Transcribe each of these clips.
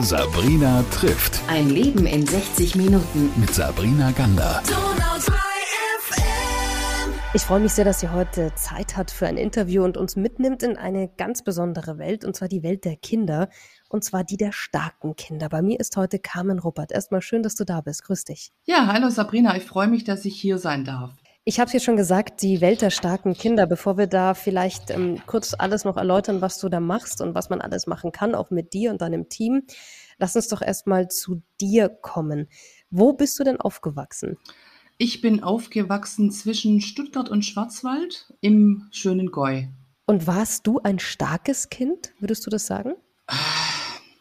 Sabrina trifft. Ein Leben in 60 Minuten. Mit Sabrina Gander. Ich freue mich sehr, dass sie heute Zeit hat für ein Interview und uns mitnimmt in eine ganz besondere Welt, und zwar die Welt der Kinder, und zwar die der starken Kinder. Bei mir ist heute Carmen Ruppert. Erstmal schön, dass du da bist. Grüß dich. Ja, hallo Sabrina, ich freue mich, dass ich hier sein darf. Ich habe es ja schon gesagt, die Welt der starken Kinder. Bevor wir da vielleicht ähm, kurz alles noch erläutern, was du da machst und was man alles machen kann, auch mit dir und deinem Team, lass uns doch erstmal zu dir kommen. Wo bist du denn aufgewachsen? Ich bin aufgewachsen zwischen Stuttgart und Schwarzwald im schönen Goi. Und warst du ein starkes Kind, würdest du das sagen?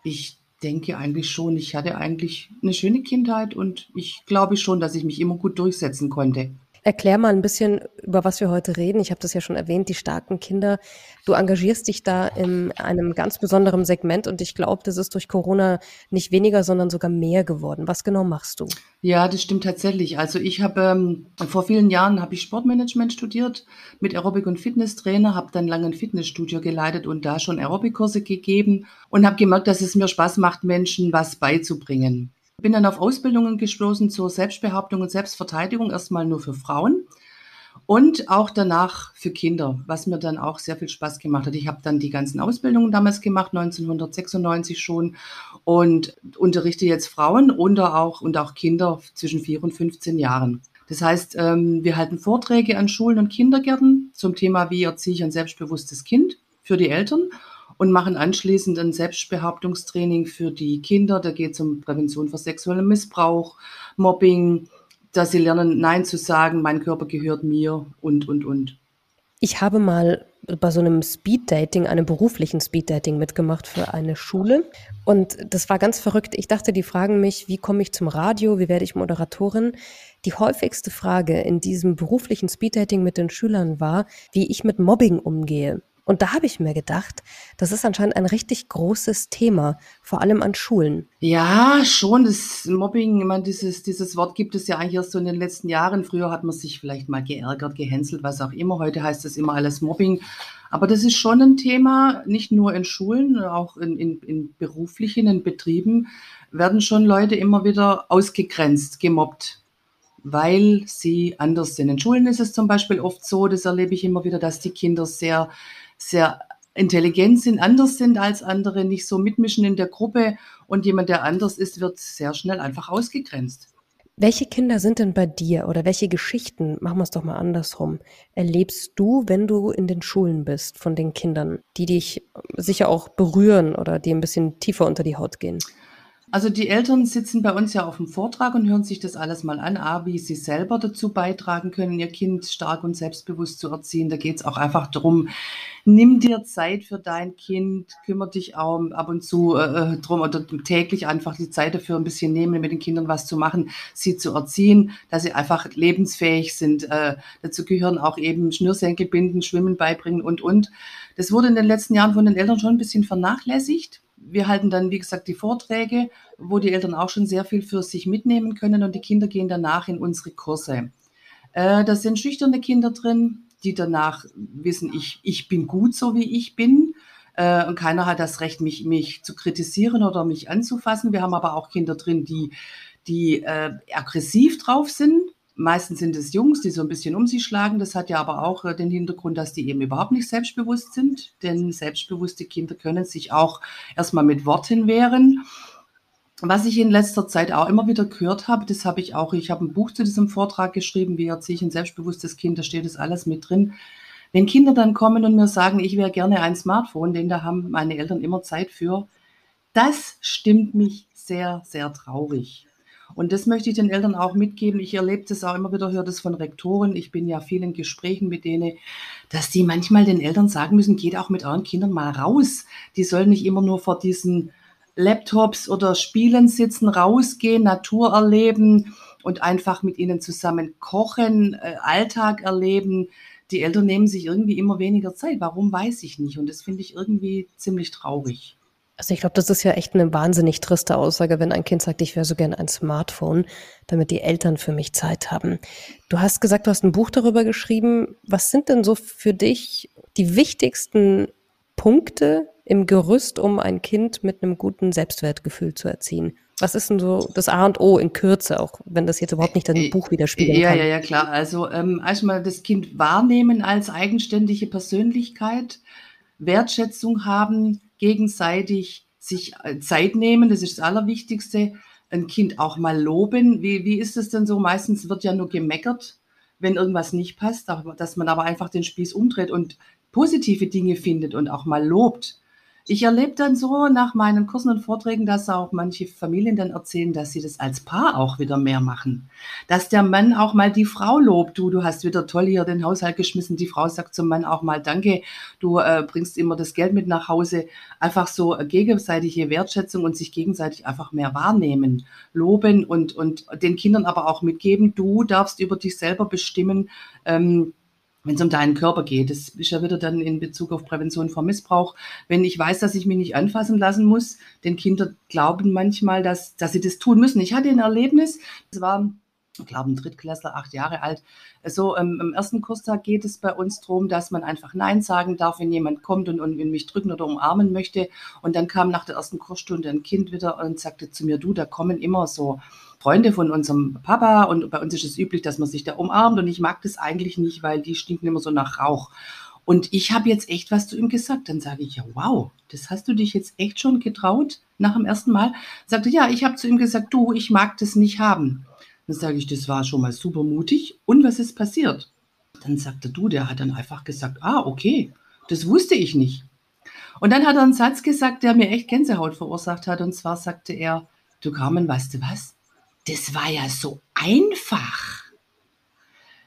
Ich denke eigentlich schon. Ich hatte eigentlich eine schöne Kindheit und ich glaube schon, dass ich mich immer gut durchsetzen konnte. Erklär mal ein bisschen, über was wir heute reden. Ich habe das ja schon erwähnt, die starken Kinder. Du engagierst dich da in einem ganz besonderen Segment und ich glaube, das ist durch Corona nicht weniger, sondern sogar mehr geworden. Was genau machst du? Ja, das stimmt tatsächlich. Also ich habe ähm, vor vielen Jahren habe ich Sportmanagement studiert mit Aerobic und Fitnesstrainer, habe dann lange ein Fitnessstudio geleitet und da schon Aerobikkurse gegeben und habe gemerkt, dass es mir Spaß macht, Menschen was beizubringen. Bin dann auf Ausbildungen gestoßen zur Selbstbehauptung und Selbstverteidigung, erstmal nur für Frauen und auch danach für Kinder, was mir dann auch sehr viel Spaß gemacht hat. Ich habe dann die ganzen Ausbildungen damals gemacht, 1996 schon, und unterrichte jetzt Frauen und auch, und auch Kinder zwischen 4 und 15 Jahren. Das heißt, ähm, wir halten Vorträge an Schulen und Kindergärten zum Thema, wie erziehe ich ein selbstbewusstes Kind für die Eltern und machen anschließend ein Selbstbehauptungstraining für die Kinder. Da geht es um Prävention für sexuellen Missbrauch, Mobbing, dass sie lernen, Nein zu sagen, mein Körper gehört mir und, und, und. Ich habe mal bei so einem Speeddating, einem beruflichen Speeddating mitgemacht für eine Schule. Und das war ganz verrückt. Ich dachte, die fragen mich, wie komme ich zum Radio, wie werde ich Moderatorin? Die häufigste Frage in diesem beruflichen Speeddating mit den Schülern war, wie ich mit Mobbing umgehe. Und da habe ich mir gedacht, das ist anscheinend ein richtig großes Thema, vor allem an Schulen. Ja, schon. Das Mobbing, ich meine, dieses, dieses Wort gibt es ja eigentlich erst so in den letzten Jahren. Früher hat man sich vielleicht mal geärgert, gehänselt, was auch immer. Heute heißt es immer alles Mobbing. Aber das ist schon ein Thema, nicht nur in Schulen, auch in, in, in beruflichen, in Betrieben werden schon Leute immer wieder ausgegrenzt, gemobbt weil sie anders sind. In Schulen ist es zum Beispiel oft so, das erlebe ich immer wieder, dass die Kinder sehr sehr intelligent sind, anders sind als andere, nicht so mitmischen in der Gruppe und jemand, der anders ist, wird sehr schnell einfach ausgegrenzt. Welche Kinder sind denn bei dir oder welche Geschichten, machen wir es doch mal andersrum, erlebst du, wenn du in den Schulen bist von den Kindern, die dich sicher auch berühren oder die ein bisschen tiefer unter die Haut gehen? Also die Eltern sitzen bei uns ja auf dem Vortrag und hören sich das alles mal an, A, wie sie selber dazu beitragen können, ihr Kind stark und selbstbewusst zu erziehen. Da geht es auch einfach darum, nimm dir Zeit für dein Kind, kümmere dich auch ab und zu äh, äh, drum oder täglich einfach die Zeit dafür ein bisschen nehmen, mit den Kindern was zu machen, sie zu erziehen, dass sie einfach lebensfähig sind. Äh, dazu gehören auch eben Schnürsenkel binden, Schwimmen beibringen und, und. Das wurde in den letzten Jahren von den Eltern schon ein bisschen vernachlässigt wir halten dann, wie gesagt, die Vorträge, wo die Eltern auch schon sehr viel für sich mitnehmen können und die Kinder gehen danach in unsere Kurse. Äh, da sind schüchterne Kinder drin, die danach wissen, ich, ich bin gut so, wie ich bin. Äh, und keiner hat das Recht, mich, mich zu kritisieren oder mich anzufassen. Wir haben aber auch Kinder drin, die, die äh, aggressiv drauf sind, Meistens sind es Jungs, die so ein bisschen um sich schlagen. Das hat ja aber auch äh, den Hintergrund, dass die eben überhaupt nicht selbstbewusst sind. Denn selbstbewusste Kinder können sich auch erstmal mit Worten wehren. Was ich in letzter Zeit auch immer wieder gehört habe, das habe ich auch, ich habe ein Buch zu diesem Vortrag geschrieben, wie erziehe ich ein selbstbewusstes Kind, da steht das alles mit drin. Wenn Kinder dann kommen und mir sagen, ich wäre gerne ein Smartphone, denn da haben meine Eltern immer Zeit für, das stimmt mich sehr, sehr traurig. Und das möchte ich den Eltern auch mitgeben. Ich erlebe das auch immer wieder, höre das von Rektoren. Ich bin ja vielen Gesprächen mit denen, dass die manchmal den Eltern sagen müssen, geht auch mit euren Kindern mal raus. Die sollen nicht immer nur vor diesen Laptops oder Spielen sitzen, rausgehen, Natur erleben und einfach mit ihnen zusammen kochen, äh, Alltag erleben. Die Eltern nehmen sich irgendwie immer weniger Zeit. Warum weiß ich nicht. Und das finde ich irgendwie ziemlich traurig. Also ich glaube, das ist ja echt eine wahnsinnig triste Aussage, wenn ein Kind sagt, ich wäre so gern ein Smartphone, damit die Eltern für mich Zeit haben. Du hast gesagt, du hast ein Buch darüber geschrieben. Was sind denn so für dich die wichtigsten Punkte, im Gerüst, um ein Kind mit einem guten Selbstwertgefühl zu erziehen? Was ist denn so das A und O in Kürze, auch wenn das jetzt überhaupt nicht das Buch widerspiegeln ja, kann? Ja, ja, klar. Also ähm, erstmal das Kind wahrnehmen als eigenständige Persönlichkeit, Wertschätzung haben, gegenseitig sich äh, Zeit nehmen, das ist das Allerwichtigste. Ein Kind auch mal loben. Wie, wie ist es denn so? Meistens wird ja nur gemeckert, wenn irgendwas nicht passt, dass man aber einfach den Spieß umdreht und positive Dinge findet und auch mal lobt. Ich erlebe dann so nach meinen Kursen und Vorträgen, dass auch manche Familien dann erzählen, dass sie das als Paar auch wieder mehr machen. Dass der Mann auch mal die Frau lobt. Du, du hast wieder toll hier den Haushalt geschmissen. Die Frau sagt zum Mann auch mal Danke. Du äh, bringst immer das Geld mit nach Hause. Einfach so gegenseitige Wertschätzung und sich gegenseitig einfach mehr wahrnehmen, loben und, und den Kindern aber auch mitgeben. Du darfst über dich selber bestimmen. Ähm, wenn es um deinen Körper geht. Das ist ja wieder dann in Bezug auf Prävention vor Missbrauch. Wenn ich weiß, dass ich mich nicht anfassen lassen muss, denn Kinder glauben manchmal, dass, dass sie das tun müssen. Ich hatte ein Erlebnis, das war, ich glaube, ein Drittklässler, acht Jahre alt. So ähm, im ersten Kurstag geht es bei uns darum, dass man einfach Nein sagen darf, wenn jemand kommt und, und mich drücken oder umarmen möchte. Und dann kam nach der ersten Kursstunde ein Kind wieder und sagte zu mir, du, da kommen immer so Freunde von unserem Papa und bei uns ist es üblich, dass man sich da umarmt und ich mag das eigentlich nicht, weil die stinken immer so nach Rauch. Und ich habe jetzt echt was zu ihm gesagt. Dann sage ich, ja, wow, das hast du dich jetzt echt schon getraut nach dem ersten Mal? Sagte, ja, ich habe zu ihm gesagt, du, ich mag das nicht haben. Dann sage ich, das war schon mal super mutig. Und was ist passiert? Dann sagte du, der hat dann einfach gesagt, ah, okay, das wusste ich nicht. Und dann hat er einen Satz gesagt, der mir echt Gänsehaut verursacht hat. Und zwar sagte er, du Carmen, weißt du was? Das war ja so einfach.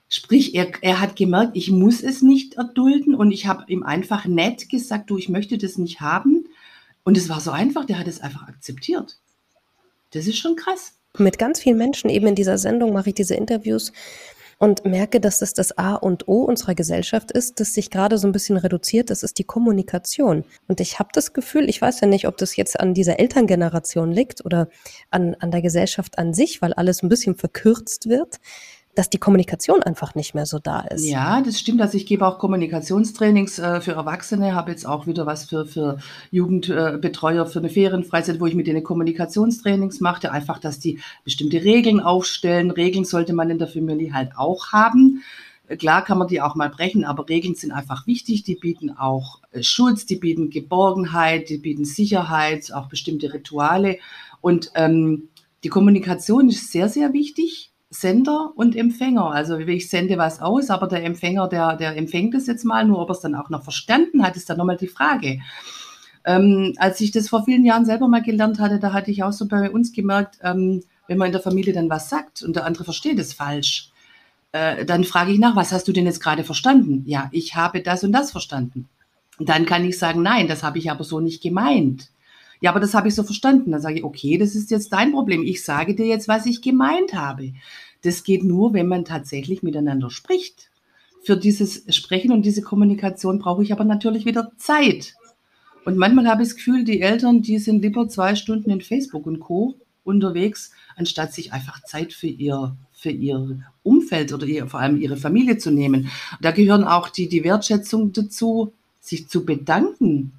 Sprich, er, er hat gemerkt, ich muss es nicht erdulden und ich habe ihm einfach nett gesagt, du, ich möchte das nicht haben. Und es war so einfach, der hat es einfach akzeptiert. Das ist schon krass. Mit ganz vielen Menschen eben in dieser Sendung mache ich diese Interviews und merke, dass das das A und O unserer Gesellschaft ist, das sich gerade so ein bisschen reduziert, das ist die Kommunikation. Und ich habe das Gefühl, ich weiß ja nicht, ob das jetzt an dieser Elterngeneration liegt oder an, an der Gesellschaft an sich, weil alles ein bisschen verkürzt wird, dass die Kommunikation einfach nicht mehr so da ist. Ja, das stimmt. Also ich gebe auch Kommunikationstrainings äh, für Erwachsene, habe jetzt auch wieder was für, für Jugendbetreuer für eine Ferienfreizeit, wo ich mit denen Kommunikationstrainings mache, einfach, dass die bestimmte Regeln aufstellen. Regeln sollte man in der Familie halt auch haben. Klar kann man die auch mal brechen, aber Regeln sind einfach wichtig. Die bieten auch äh, Schutz, die bieten Geborgenheit, die bieten Sicherheit, auch bestimmte Rituale. Und ähm, die Kommunikation ist sehr, sehr wichtig. Sender und Empfänger. Also ich sende was aus, aber der Empfänger, der, der empfängt es jetzt mal, nur ob er es dann auch noch verstanden hat, ist dann nochmal die Frage. Ähm, als ich das vor vielen Jahren selber mal gelernt hatte, da hatte ich auch so bei uns gemerkt, ähm, wenn man in der Familie dann was sagt und der andere versteht es falsch, äh, dann frage ich nach, was hast du denn jetzt gerade verstanden? Ja, ich habe das und das verstanden. Dann kann ich sagen, nein, das habe ich aber so nicht gemeint. Ja, aber das habe ich so verstanden. Dann sage ich, okay, das ist jetzt dein Problem. Ich sage dir jetzt, was ich gemeint habe. Das geht nur, wenn man tatsächlich miteinander spricht. Für dieses Sprechen und diese Kommunikation brauche ich aber natürlich wieder Zeit. Und manchmal habe ich das Gefühl, die Eltern, die sind lieber zwei Stunden in Facebook und Co. unterwegs, anstatt sich einfach Zeit für ihr, für ihr Umfeld oder ihr, vor allem ihre Familie zu nehmen. Da gehören auch die, die Wertschätzung dazu, sich zu bedanken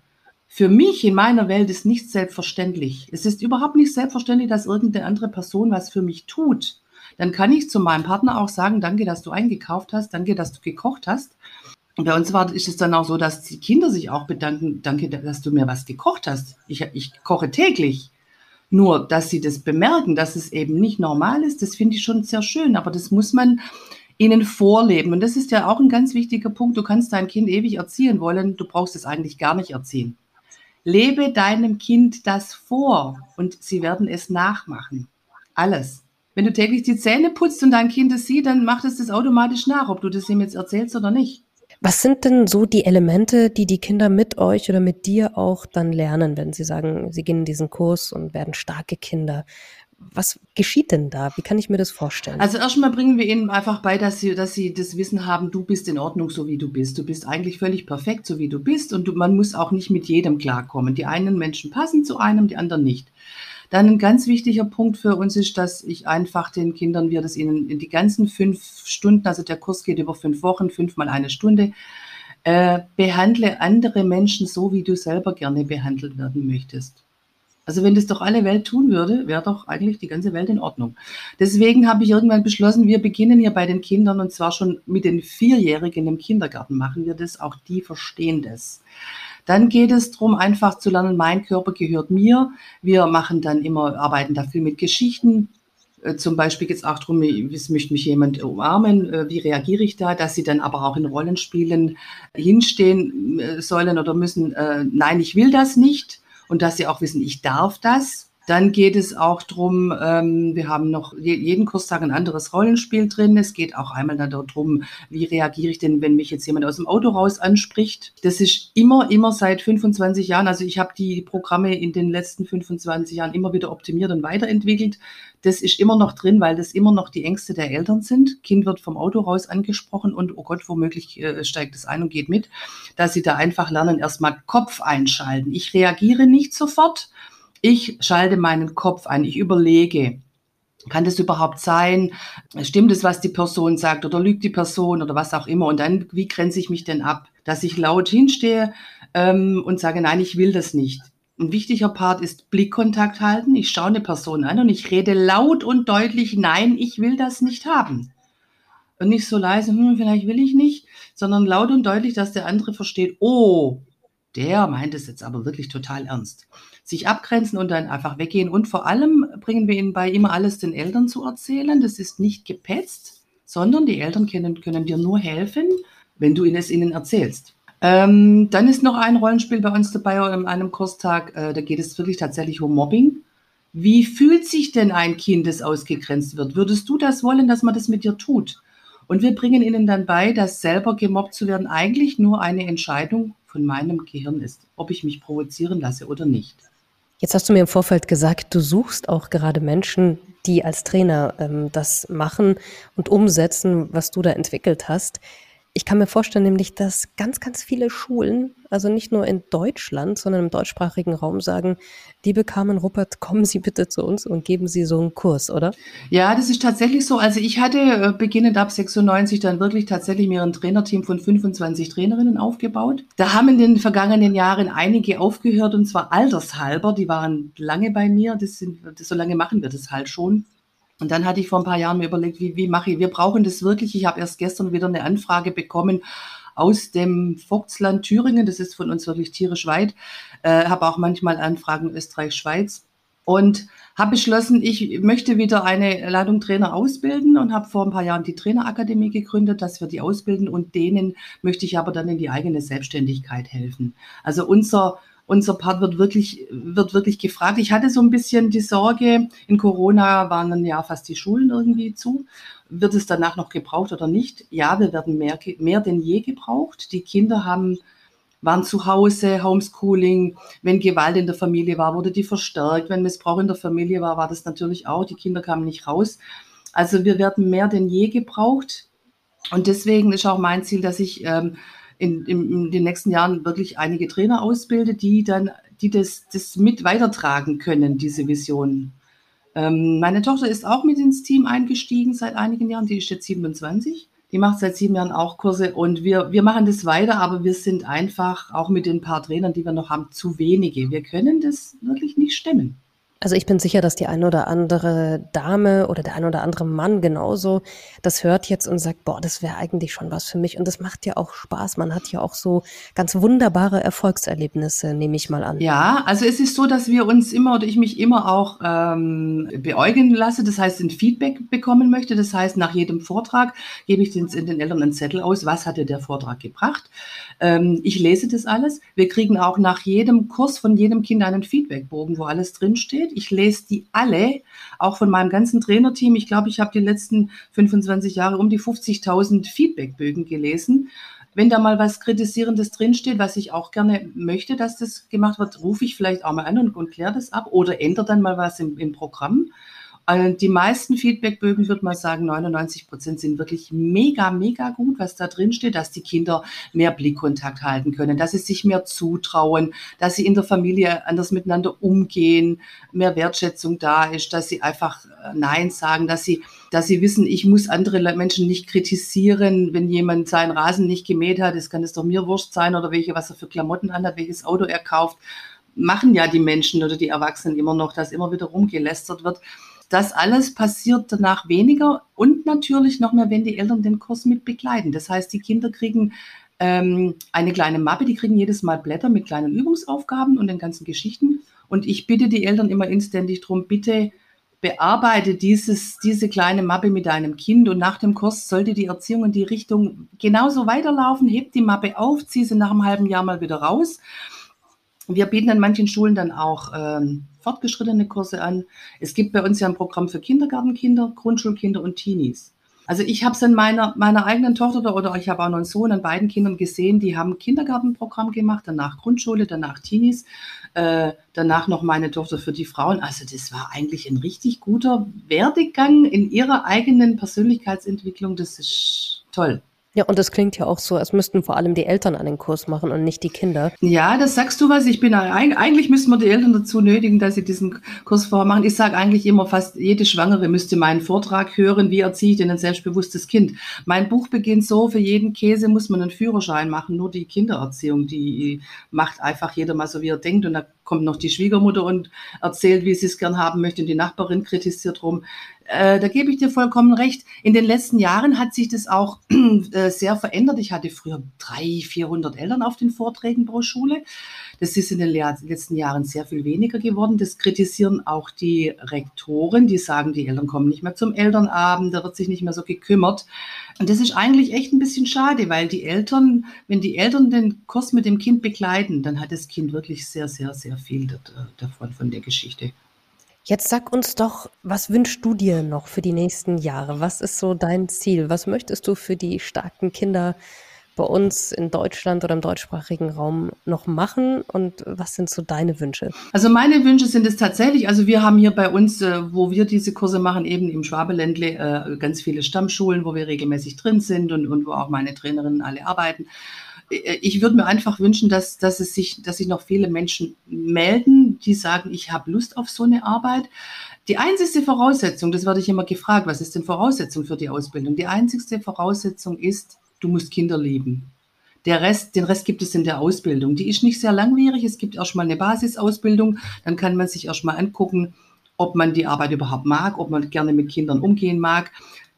für mich in meiner Welt ist nichts selbstverständlich. Es ist überhaupt nicht selbstverständlich, dass irgendeine andere Person was für mich tut. Dann kann ich zu meinem Partner auch sagen, danke, dass du eingekauft hast, danke, dass du gekocht hast. Und bei uns war, ist es dann auch so, dass die Kinder sich auch bedanken, danke, dass du mir was gekocht hast. Ich, ich koche täglich. Nur, dass sie das bemerken, dass es eben nicht normal ist, das finde ich schon sehr schön. Aber das muss man ihnen vorleben. Und das ist ja auch ein ganz wichtiger Punkt. Du kannst dein Kind ewig erziehen wollen, du brauchst es eigentlich gar nicht erziehen. Lebe deinem Kind das vor und sie werden es nachmachen. Alles. Wenn du täglich die Zähne putzt und dein Kind es sieht, dann macht es das automatisch nach, ob du das ihm jetzt erzählst oder nicht. Was sind denn so die Elemente, die die Kinder mit euch oder mit dir auch dann lernen, wenn sie sagen, sie gehen in diesen Kurs und werden starke Kinder? Was geschieht denn da? Wie kann ich mir das vorstellen? Also erstmal bringen wir ihnen einfach bei, dass sie, dass sie das Wissen haben, du bist in Ordnung, so wie du bist. Du bist eigentlich völlig perfekt, so wie du bist. Und du, man muss auch nicht mit jedem klarkommen. Die einen Menschen passen zu einem, die anderen nicht. Dann ein ganz wichtiger Punkt für uns ist, dass ich einfach den Kindern, wir das ihnen in die ganzen fünf Stunden, also der Kurs geht über fünf Wochen, fünfmal eine Stunde, äh, behandle andere Menschen so, wie du selber gerne behandelt werden möchtest. Also wenn das doch alle Welt tun würde, wäre doch eigentlich die ganze Welt in Ordnung. Deswegen habe ich irgendwann beschlossen, wir beginnen hier bei den Kindern und zwar schon mit den Vierjährigen im Kindergarten machen wir das, auch die verstehen das. Dann geht es darum, einfach zu lernen, mein Körper gehört mir. Wir machen dann immer, arbeiten da viel mit Geschichten. Äh, zum Beispiel geht es auch darum, es möchte mich jemand umarmen, äh, wie reagiere ich da, dass sie dann aber auch in Rollenspielen hinstehen äh, sollen oder müssen, nein, ich will das nicht und dass sie auch wissen, ich darf das. Dann geht es auch drum. ähm, wir haben noch jeden Kurstag ein anderes Rollenspiel drin. Es geht auch einmal darum, wie reagiere ich denn, wenn mich jetzt jemand aus dem Auto raus anspricht. Das ist immer, immer seit 25 Jahren. Also ich habe die Programme in den letzten 25 Jahren immer wieder optimiert und weiterentwickelt. Das ist immer noch drin, weil das immer noch die Ängste der Eltern sind. Kind wird vom Auto raus angesprochen und oh Gott, womöglich äh, steigt es ein und geht mit, dass sie da einfach lernen, erstmal Kopf einschalten. Ich reagiere nicht sofort ich schalte meinen Kopf ein, ich überlege, kann das überhaupt sein? Stimmt es, was die Person sagt oder lügt die Person oder was auch immer? Und dann, wie grenze ich mich denn ab? Dass ich laut hinstehe ähm, und sage, nein, ich will das nicht. Ein wichtiger Part ist Blickkontakt halten. Ich schaue eine Person an und ich rede laut und deutlich, nein, ich will das nicht haben. Und nicht so leise, hm, vielleicht will ich nicht, sondern laut und deutlich, dass der andere versteht, oh, der meint es jetzt aber wirklich total ernst sich abgrenzen und dann einfach weggehen. Und vor allem bringen wir ihnen bei, immer alles den Eltern zu erzählen. Das ist nicht gepetzt, sondern die Eltern können, können dir nur helfen, wenn du es ihnen erzählst. Ähm, dann ist noch ein Rollenspiel bei uns dabei an einem Kurstag. Äh, da geht es wirklich tatsächlich um Mobbing. Wie fühlt sich denn ein Kind, das ausgegrenzt wird? Würdest du das wollen, dass man das mit dir tut? Und wir bringen ihnen dann bei, dass selber gemobbt zu werden eigentlich nur eine Entscheidung von meinem Gehirn ist, ob ich mich provozieren lasse oder nicht. Jetzt hast du mir im Vorfeld gesagt, du suchst auch gerade Menschen, die als Trainer ähm, das machen und umsetzen, was du da entwickelt hast. Ich kann mir vorstellen, nämlich, dass ganz, ganz viele Schulen, also nicht nur in Deutschland, sondern im deutschsprachigen Raum sagen, liebe Carmen Ruppert, kommen Sie bitte zu uns und geben Sie so einen Kurs, oder? Ja, das ist tatsächlich so. Also ich hatte äh, beginnend ab 96 dann wirklich tatsächlich mir ein Trainerteam von 25 Trainerinnen aufgebaut. Da haben in den vergangenen Jahren einige aufgehört und zwar altershalber. Die waren lange bei mir. Das sind, das, so lange machen wir das halt schon. Und dann hatte ich vor ein paar Jahren mir überlegt, wie, wie mache ich, wir brauchen das wirklich. Ich habe erst gestern wieder eine Anfrage bekommen aus dem Vogtsland Thüringen, das ist von uns wirklich tierisch weit, äh, habe auch manchmal Anfragen Österreich, Schweiz und habe beschlossen, ich möchte wieder eine Ladung Trainer ausbilden und habe vor ein paar Jahren die Trainerakademie gegründet, dass wir die ausbilden und denen möchte ich aber dann in die eigene Selbstständigkeit helfen. Also unser unser Part wird wirklich, wird wirklich gefragt. Ich hatte so ein bisschen die Sorge, in Corona waren dann ja fast die Schulen irgendwie zu. Wird es danach noch gebraucht oder nicht? Ja, wir werden mehr, mehr denn je gebraucht. Die Kinder haben, waren zu Hause, Homeschooling. Wenn Gewalt in der Familie war, wurde die verstärkt. Wenn Missbrauch in der Familie war, war das natürlich auch. Die Kinder kamen nicht raus. Also wir werden mehr denn je gebraucht. Und deswegen ist auch mein Ziel, dass ich ähm, in, in, in, den nächsten Jahren wirklich einige Trainer ausbilde, die dann, die das, das mit weitertragen können, diese Vision. Ähm, meine Tochter ist auch mit ins Team eingestiegen seit einigen Jahren, die ist jetzt 27. Die macht seit sieben Jahren auch Kurse und wir, wir machen das weiter, aber wir sind einfach auch mit den paar Trainern, die wir noch haben, zu wenige. Wir können das wirklich nicht stemmen. Also ich bin sicher, dass die ein oder andere Dame oder der ein oder andere Mann genauso das hört jetzt und sagt, boah, das wäre eigentlich schon was für mich. Und das macht ja auch Spaß. Man hat ja auch so ganz wunderbare Erfolgserlebnisse, nehme ich mal an. Ja, also es ist so, dass wir uns immer oder ich mich immer auch ähm, beäugen lasse. Das heißt, ein Feedback bekommen möchte. Das heißt, nach jedem Vortrag gebe ich den, den Eltern einen Zettel aus, was hat dir der Vortrag gebracht. Ähm, ich lese das alles. Wir kriegen auch nach jedem Kurs von jedem Kind einen Feedbackbogen, wo alles drinsteht steht. Ich lese die alle, auch von meinem ganzen Trainerteam. Ich glaube, ich habe die letzten 25 Jahre um die 50.000 Feedbackbögen gelesen. Wenn da mal was Kritisierendes drinsteht, was ich auch gerne möchte, dass das gemacht wird, rufe ich vielleicht auch mal an und, und kläre das ab oder ändere dann mal was im, im Programm. Äh, die meisten Feedbackbögen, würde man sagen, 99 Prozent sind wirklich mega, mega gut, was da drin steht, dass die Kinder mehr Blickkontakt halten können, dass sie sich mehr zutrauen, dass sie in der Familie anders miteinander umgehen, mehr Wertschätzung da ist, dass sie einfach äh, Nein sagen, dass sie, dass sie wissen, ich muss andere Menschen nicht kritisieren, wenn jemand seinen Rasen nicht gemäht hat, das kann es doch mir wurscht sein oder welche, was er für Klamotten anhat, welches Auto er kauft machen ja die Menschen oder die Erwachsenen immer noch, dass immer wieder rumgelästert wird. Das alles passiert danach weniger und natürlich noch mehr, wenn die Eltern den Kurs mit begleiten. Das heißt, die Kinder kriegen ähm, eine kleine Mappe, die kriegen jedes Mal Blätter mit kleinen Übungsaufgaben und den ganzen Geschichten. Und ich bitte die Eltern immer inständig darum, bitte bearbeite dieses, diese kleine Mappe mit deinem Kind und nach dem Kurs sollte die Erziehung in die Richtung genauso weiterlaufen. Hebt die Mappe auf, zieh sie nach einem halben Jahr mal wieder raus. Wir bieten an manchen Schulen dann auch ähm, fortgeschrittene Kurse an. Es gibt bei uns ja ein Programm für Kindergartenkinder, Grundschulkinder und Teenies. Also ich habe es an meiner, meiner eigenen Tochter oder ich habe auch noch einen Sohn an beiden Kindern gesehen, die haben ein Kindergartenprogramm gemacht, danach Grundschule, danach Teenies, äh, danach noch meine Tochter für die Frauen. Also das war eigentlich ein richtig guter Werdegang in ihrer eigenen Persönlichkeitsentwicklung. Das ist toll. Ja, und das klingt ja auch so, als müssten vor allem die Eltern einen Kurs machen und nicht die Kinder. Ja, das sagst du was. Ich bin eigentlich müssen wir die Eltern dazu nötigen, dass sie diesen Kurs vorher machen. Ich sage eigentlich immer, fast jede Schwangere müsste meinen Vortrag hören, wie erziehe ich denn ein selbstbewusstes Kind. Mein Buch beginnt so, für jeden Käse muss man einen Führerschein machen. Nur die Kindererziehung, die macht einfach jeder mal so, wie er denkt. Und da kommt noch die Schwiegermutter und erzählt, wie sie es gern haben möchte und die Nachbarin kritisiert rum. Äh, da gebe ich dir vollkommen recht. In den letzten Jahren hat sich das auch äh, sehr verändert. Ich hatte früher 300, 400 Eltern auf den Vorträgen pro Schule. Das ist in den letzten Jahren sehr viel weniger geworden. Das kritisieren auch die Rektoren, die sagen, die Eltern kommen nicht mehr zum Elternabend, da wird sich nicht mehr so gekümmert. Und das ist eigentlich echt ein bisschen schade, weil die Eltern, wenn die Eltern den Kurs mit dem Kind begleiten, dann hat das Kind wirklich sehr, sehr, sehr viel davon, von der Geschichte. Jetzt sag uns doch, was wünschst du dir noch für die nächsten Jahre? Was ist so dein Ziel? Was möchtest du für die starken Kinder bei uns in Deutschland oder im deutschsprachigen Raum noch machen und was sind so deine Wünsche? Also meine Wünsche sind es tatsächlich, also wir haben hier bei uns, äh, wo wir diese Kurse machen, eben im Schwabeländle äh, ganz viele Stammschulen, wo wir regelmäßig drin sind und, und wo auch meine Trainerinnen alle arbeiten äh, ich würde mir einfach wünschen, dass, dass, es sich, dass sich noch viele Menschen melden, die sagen, ich habe Lust auf so eine Arbeit. Die einzigste Voraussetzung, das werde ich immer gefragt, was ist denn Voraussetzung für die Ausbildung? Die einzigste Voraussetzung ist, du musst Kinder lieben. Der Rest, den Rest gibt es in der Ausbildung. Die ist nicht sehr langwierig. Es gibt erstmal eine Basisausbildung. Dann kann man sich erstmal angucken, ob man die Arbeit überhaupt mag, ob man gerne mit Kindern umgehen mag.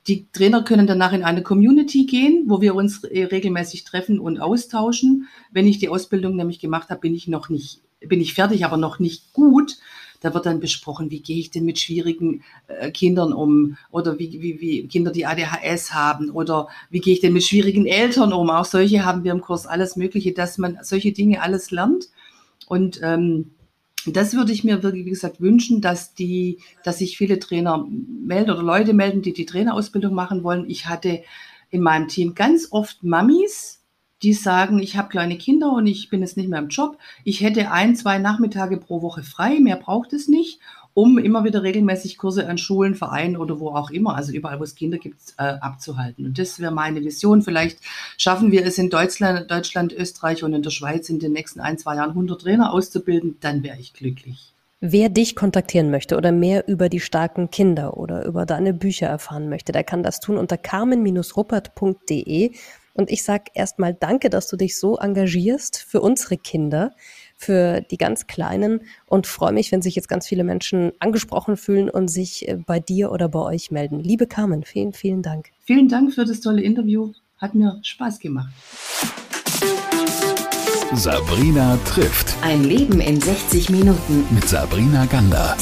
Die Trainer können danach in eine Community gehen, wo wir uns regelmäßig treffen und austauschen. Wenn ich die Ausbildung nämlich gemacht habe, bin ich noch nicht, bin ich fertig, aber noch nicht gut. Da wird dann besprochen, wie gehe ich denn mit schwierigen äh, Kindern um oder wie, wie, wie Kinder, die ADHS haben oder wie gehe ich denn mit schwierigen Eltern um. Auch solche haben wir im Kurs alles Mögliche, dass man solche Dinge alles lernt. Und ähm, das würde ich mir wirklich, wie gesagt, wünschen, dass die, dass sich viele Trainer melden oder Leute melden, die die Trainerausbildung machen wollen. Ich hatte in meinem Team ganz oft Mamis, die sagen, ich habe kleine Kinder und ich bin jetzt nicht mehr im Job. Ich hätte ein, zwei Nachmittage pro Woche frei, mehr braucht es nicht, um immer wieder regelmäßig Kurse an Schulen, Vereinen oder wo auch immer, also überall, wo es Kinder gibt, äh, abzuhalten. Und das wäre meine Vision. Vielleicht schaffen wir es in Deutschland, Deutschland, Österreich und in der Schweiz in den nächsten ein, zwei Jahren 100 Trainer auszubilden, dann wäre ich glücklich. Wer dich kontaktieren möchte oder mehr über die starken Kinder oder über deine Bücher erfahren möchte, der kann das tun unter carmen-ruppert.de. Und ich sage erstmal danke, dass du dich so engagierst für unsere Kinder, für die ganz Kleinen und freue mich, wenn sich jetzt ganz viele Menschen angesprochen fühlen und sich äh, bei dir oder bei euch melden. Liebe Carmen, vielen, vielen Dank. Vielen Dank für das tolle Interview. Hat mir Spaß gemacht. Sabrina trifft. Ein Leben in 60 Minuten. Mit Sabrina Gander.